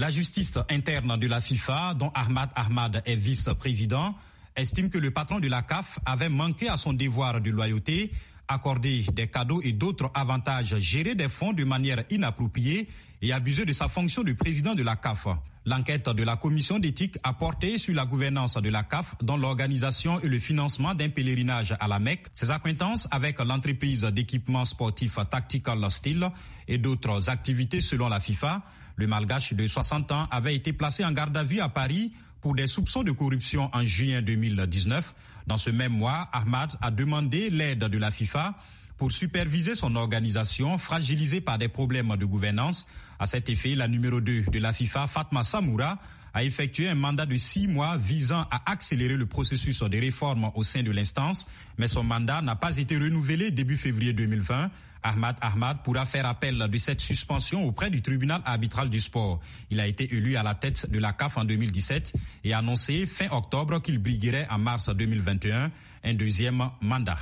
La justice interne de la FIFA, dont Ahmad Ahmad est vice-président, estime que le patron de la CAF avait manqué à son devoir de loyauté, accordé des cadeaux et d'autres avantages, géré des fonds de manière inappropriée et abusé de sa fonction de président de la CAF. L'enquête de la commission d'éthique a porté sur la gouvernance de la CAF dans l'organisation et le financement d'un pèlerinage à la Mecque, ses acquaintances avec l'entreprise d'équipement sportif Tactical Steel et d'autres activités selon la FIFA. Le malgache de 60 ans avait été placé en garde à vue à Paris pour des soupçons de corruption en juin 2019. Dans ce même mois, Ahmad a demandé l'aide de la FIFA pour superviser son organisation fragilisée par des problèmes de gouvernance. À cet effet, la numéro 2 de la FIFA, Fatma Samoura, a effectué un mandat de six mois visant à accélérer le processus de réforme au sein de l'instance, mais son mandat n'a pas été renouvelé début février 2020. Ahmad Ahmad pourra faire appel de cette suspension auprès du tribunal arbitral du sport. Il a été élu à la tête de la CAF en 2017 et annoncé fin octobre qu'il briguerait en mars 2021 un deuxième mandat.